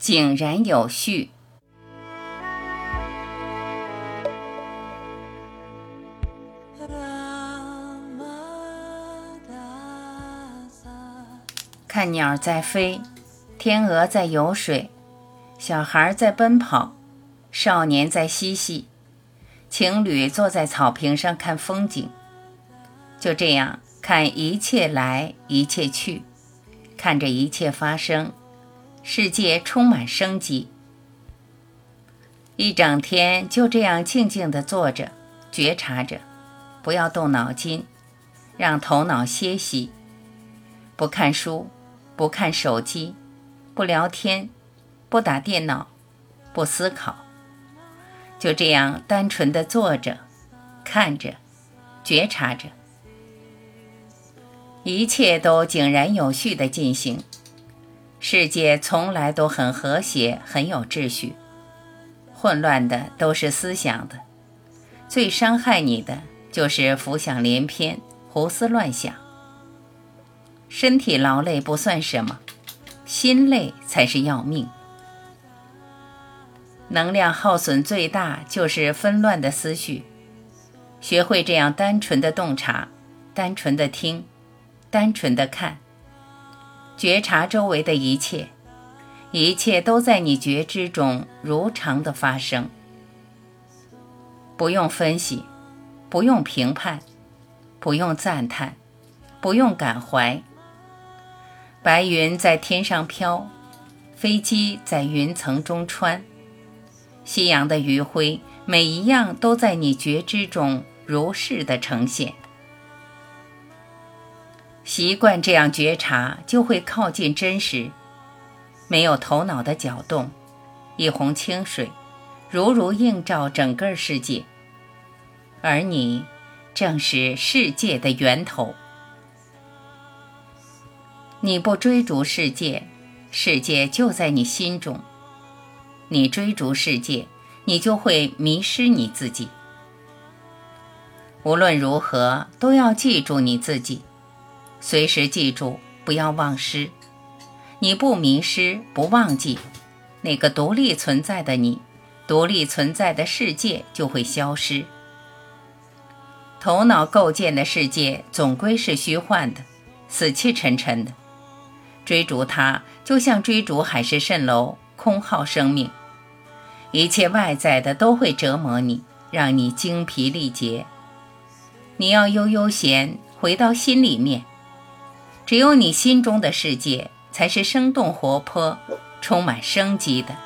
井然有序。看鸟在飞，天鹅在游水，小孩在奔跑，少年在嬉戏，情侣坐在草坪上看风景。就这样看一切来，一切去，看着一切发生，世界充满生机。一整天就这样静静地坐着，觉察着，不要动脑筋，让头脑歇息，不看书。不看手机，不聊天，不打电脑，不思考，就这样单纯的坐着，看着，觉察着，一切都井然有序的进行。世界从来都很和谐，很有秩序。混乱的都是思想的，最伤害你的就是浮想联翩，胡思乱想。身体劳累不算什么，心累才是要命。能量耗损最大就是纷乱的思绪。学会这样单纯的洞察，单纯的听，单纯的看，觉察周围的一切，一切都在你觉知中如常的发生。不用分析，不用评判，不用赞叹，不用感怀。白云在天上飘，飞机在云层中穿，夕阳的余晖，每一样都在你觉知中如是的呈现。习惯这样觉察，就会靠近真实，没有头脑的搅动，一泓清水，如如映照整个世界，而你正是世界的源头。你不追逐世界，世界就在你心中；你追逐世界，你就会迷失你自己。无论如何，都要记住你自己，随时记住，不要忘失。你不迷失，不忘记，那个独立存在的你，独立存在的世界就会消失。头脑构建的世界总归是虚幻的，死气沉沉的。追逐它，就像追逐海市蜃楼，空耗生命。一切外在的都会折磨你，让你精疲力竭。你要悠悠闲，回到心里面。只有你心中的世界，才是生动活泼、充满生机的。